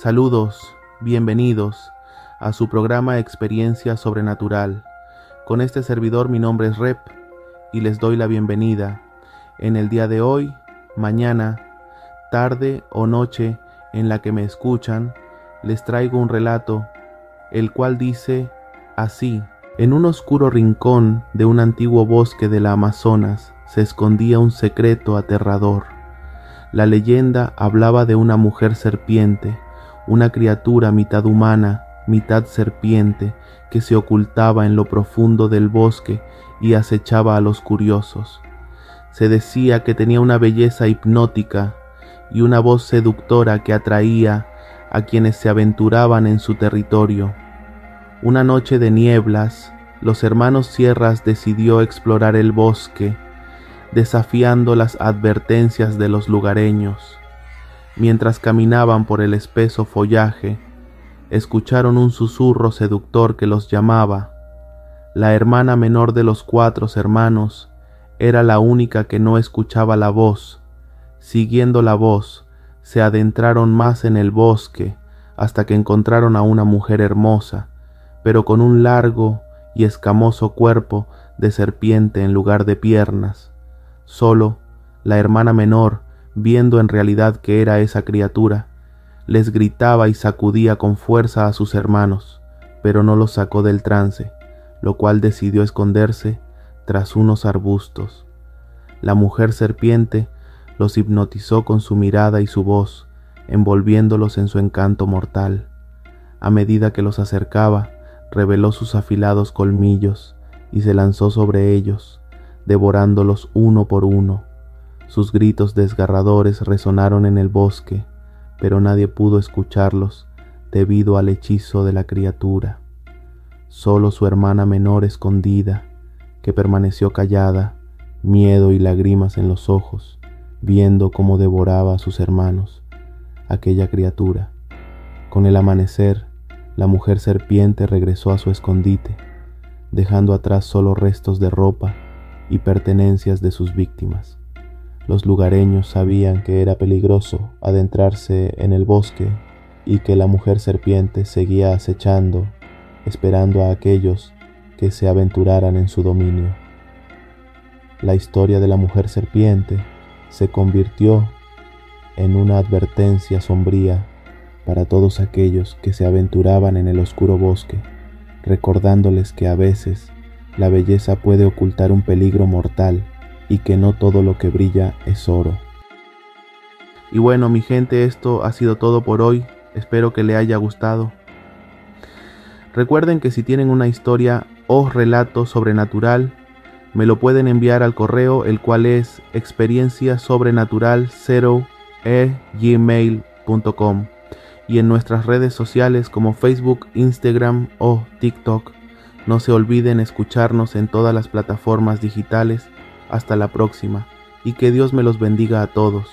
Saludos, bienvenidos a su programa Experiencia Sobrenatural. Con este servidor mi nombre es Rep y les doy la bienvenida en el día de hoy, mañana, tarde o noche en la que me escuchan, les traigo un relato, el cual dice así. En un oscuro rincón de un antiguo bosque de la Amazonas se escondía un secreto aterrador. La leyenda hablaba de una mujer serpiente, una criatura mitad humana, mitad serpiente, que se ocultaba en lo profundo del bosque y acechaba a los curiosos. Se decía que tenía una belleza hipnótica y una voz seductora que atraía a quienes se aventuraban en su territorio. Una noche de nieblas, los hermanos Sierras decidió explorar el bosque, desafiando las advertencias de los lugareños. Mientras caminaban por el espeso follaje, escucharon un susurro seductor que los llamaba. La hermana menor de los cuatro hermanos era la única que no escuchaba la voz. Siguiendo la voz, se adentraron más en el bosque hasta que encontraron a una mujer hermosa, pero con un largo y escamoso cuerpo de serpiente en lugar de piernas. Solo la hermana menor viendo en realidad que era esa criatura, les gritaba y sacudía con fuerza a sus hermanos, pero no los sacó del trance, lo cual decidió esconderse tras unos arbustos. La mujer serpiente los hipnotizó con su mirada y su voz, envolviéndolos en su encanto mortal. A medida que los acercaba, reveló sus afilados colmillos y se lanzó sobre ellos, devorándolos uno por uno sus gritos desgarradores resonaron en el bosque, pero nadie pudo escucharlos debido al hechizo de la criatura. Solo su hermana menor escondida, que permaneció callada, miedo y lágrimas en los ojos, viendo cómo devoraba a sus hermanos, aquella criatura. Con el amanecer, la mujer serpiente regresó a su escondite, dejando atrás solo restos de ropa y pertenencias de sus víctimas. Los lugareños sabían que era peligroso adentrarse en el bosque y que la mujer serpiente seguía acechando, esperando a aquellos que se aventuraran en su dominio. La historia de la mujer serpiente se convirtió en una advertencia sombría para todos aquellos que se aventuraban en el oscuro bosque, recordándoles que a veces la belleza puede ocultar un peligro mortal y que no todo lo que brilla es oro. Y bueno, mi gente, esto ha sido todo por hoy. Espero que le haya gustado. Recuerden que si tienen una historia o relato sobrenatural, me lo pueden enviar al correo, el cual es experiencia sobrenatural 0 gmail.com y en nuestras redes sociales como Facebook, Instagram o TikTok. No se olviden escucharnos en todas las plataformas digitales hasta la próxima, y que Dios me los bendiga a todos.